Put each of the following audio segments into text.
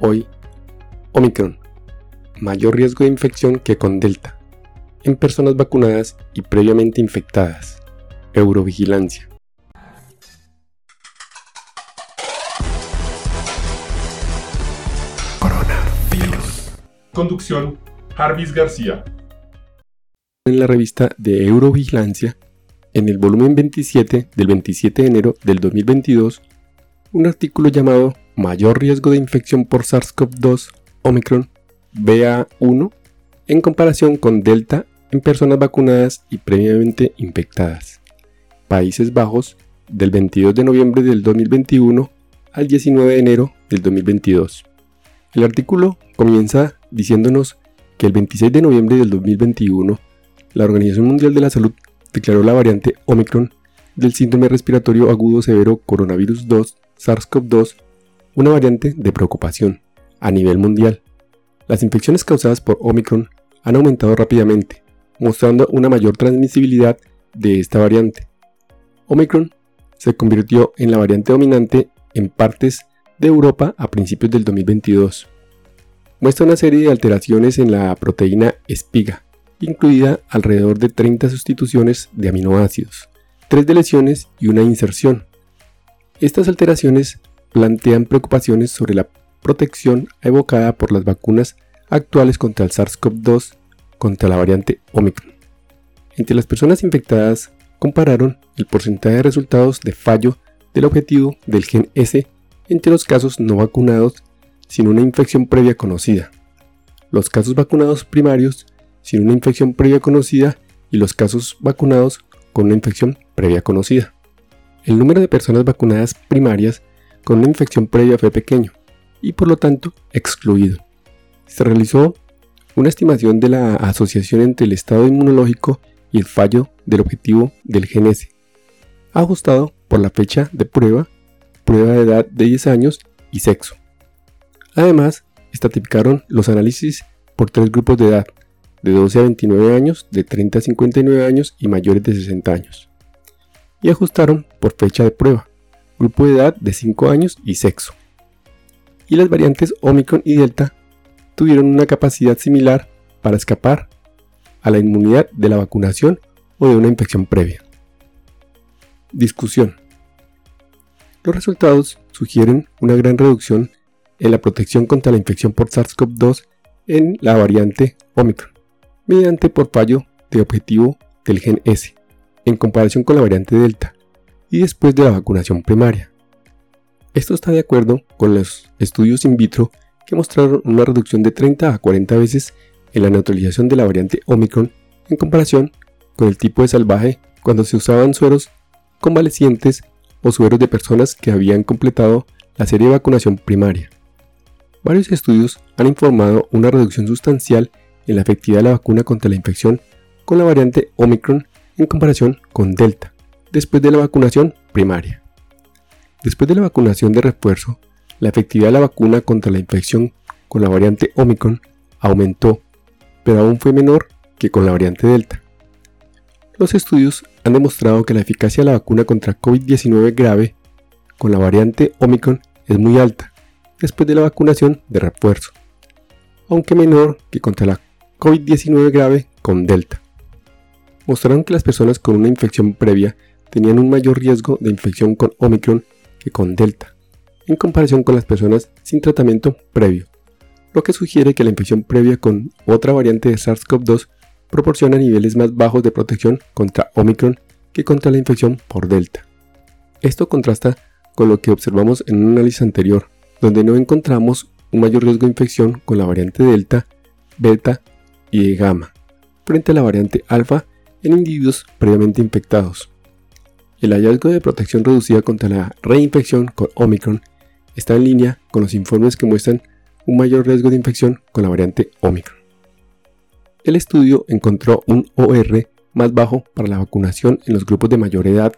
Hoy, Omicron. Mayor riesgo de infección que con Delta. En personas vacunadas y previamente infectadas. Eurovigilancia. Coronavirus. Conducción, Jarvis García. En la revista de Eurovigilancia, en el volumen 27 del 27 de enero del 2022, un artículo llamado Mayor riesgo de infección por SARS-CoV-2 Omicron BA1 en comparación con Delta en personas vacunadas y previamente infectadas. Países Bajos del 22 de noviembre del 2021 al 19 de enero del 2022. El artículo comienza diciéndonos que el 26 de noviembre del 2021 la Organización Mundial de la Salud declaró la variante Omicron del síndrome respiratorio agudo severo coronavirus 2 SARS-CoV-2 una variante de preocupación a nivel mundial. Las infecciones causadas por Omicron han aumentado rápidamente, mostrando una mayor transmisibilidad de esta variante. Omicron se convirtió en la variante dominante en partes de Europa a principios del 2022. Muestra una serie de alteraciones en la proteína espiga, incluida alrededor de 30 sustituciones de aminoácidos, 3 de lesiones y una inserción. Estas alteraciones plantean preocupaciones sobre la protección evocada por las vacunas actuales contra el SARS-CoV-2 contra la variante Omicron. Entre las personas infectadas compararon el porcentaje de resultados de fallo del objetivo del gen S entre los casos no vacunados sin una infección previa conocida, los casos vacunados primarios sin una infección previa conocida y los casos vacunados con una infección previa conocida. El número de personas vacunadas primarias con una infección previa fue pequeño y por lo tanto excluido. Se realizó una estimación de la asociación entre el estado inmunológico y el fallo del objetivo del GNS, ajustado por la fecha de prueba, prueba de edad de 10 años y sexo. Además, estratificaron los análisis por tres grupos de edad, de 12 a 29 años, de 30 a 59 años y mayores de 60 años. Y ajustaron por fecha de prueba, grupo de edad de 5 años y sexo. Y las variantes Omicron y Delta tuvieron una capacidad similar para escapar a la inmunidad de la vacunación o de una infección previa. Discusión. Los resultados sugieren una gran reducción en la protección contra la infección por SARS-CoV-2 en la variante Omicron, mediante por fallo de objetivo del gen S, en comparación con la variante Delta, y después de la vacunación primaria. Esto está de acuerdo con los estudios in vitro que mostraron una reducción de 30 a 40 veces en la neutralización de la variante Omicron en comparación con el tipo de salvaje cuando se usaban sueros convalecientes o sueros de personas que habían completado la serie de vacunación primaria. Varios estudios han informado una reducción sustancial en la efectividad de la vacuna contra la infección con la variante Omicron en comparación con Delta, después de la vacunación primaria. Después de la vacunación de refuerzo, la efectividad de la vacuna contra la infección con la variante Omicron aumentó, pero aún fue menor que con la variante Delta. Los estudios han demostrado que la eficacia de la vacuna contra COVID-19 grave con la variante Omicron es muy alta después de la vacunación de refuerzo, aunque menor que contra la COVID-19 grave con Delta. Mostraron que las personas con una infección previa tenían un mayor riesgo de infección con Omicron que con Delta, en comparación con las personas sin tratamiento previo, lo que sugiere que la infección previa con otra variante de SARS-CoV-2 proporciona niveles más bajos de protección contra Omicron que contra la infección por Delta. Esto contrasta con lo que observamos en un análisis anterior, donde no encontramos un mayor riesgo de infección con la variante Delta, Beta y Gamma, frente a la variante Alfa en individuos previamente infectados. El hallazgo de protección reducida contra la reinfección con Omicron está en línea con los informes que muestran un mayor riesgo de infección con la variante Omicron. El estudio encontró un OR más bajo para la vacunación en los grupos de mayor edad,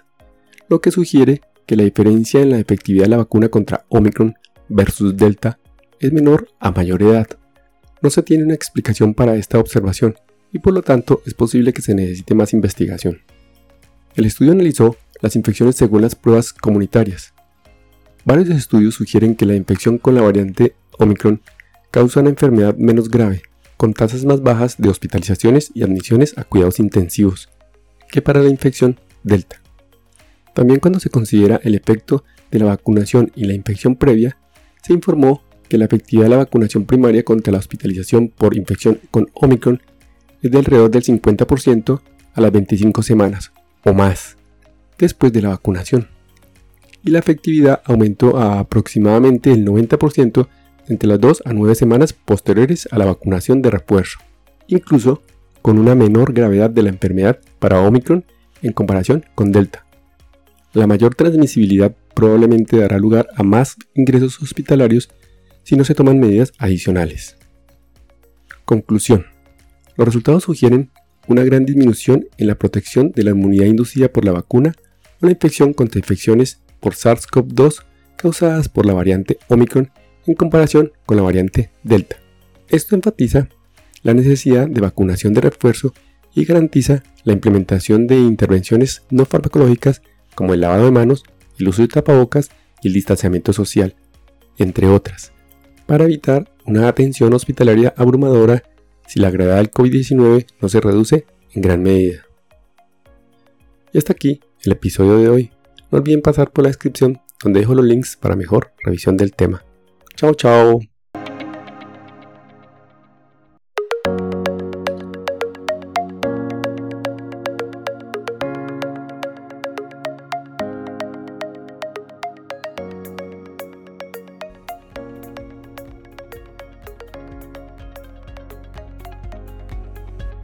lo que sugiere que la diferencia en la efectividad de la vacuna contra Omicron versus Delta es menor a mayor edad. No se tiene una explicación para esta observación y por lo tanto es posible que se necesite más investigación. El estudio analizó las infecciones según las pruebas comunitarias. Varios estudios sugieren que la infección con la variante Omicron causa una enfermedad menos grave, con tasas más bajas de hospitalizaciones y admisiones a cuidados intensivos, que para la infección Delta. También cuando se considera el efecto de la vacunación y la infección previa, se informó que la efectividad de la vacunación primaria contra la hospitalización por infección con Omicron es de alrededor del 50% a las 25 semanas o más después de la vacunación. Y la efectividad aumentó a aproximadamente el 90% entre las 2 a 9 semanas posteriores a la vacunación de refuerzo, incluso con una menor gravedad de la enfermedad para Omicron en comparación con Delta. La mayor transmisibilidad probablemente dará lugar a más ingresos hospitalarios si no se toman medidas adicionales. Conclusión. Los resultados sugieren una gran disminución en la protección de la inmunidad inducida por la vacuna o la infección contra infecciones por SARS-CoV-2 causadas por la variante Omicron en comparación con la variante Delta. Esto enfatiza la necesidad de vacunación de refuerzo y garantiza la implementación de intervenciones no farmacológicas como el lavado de manos, el uso de tapabocas y el distanciamiento social, entre otras, para evitar una atención hospitalaria abrumadora si la gravedad del COVID-19 no se reduce en gran medida. Y hasta aquí el episodio de hoy. No olviden pasar por la descripción donde dejo los links para mejor revisión del tema. Chao, chao.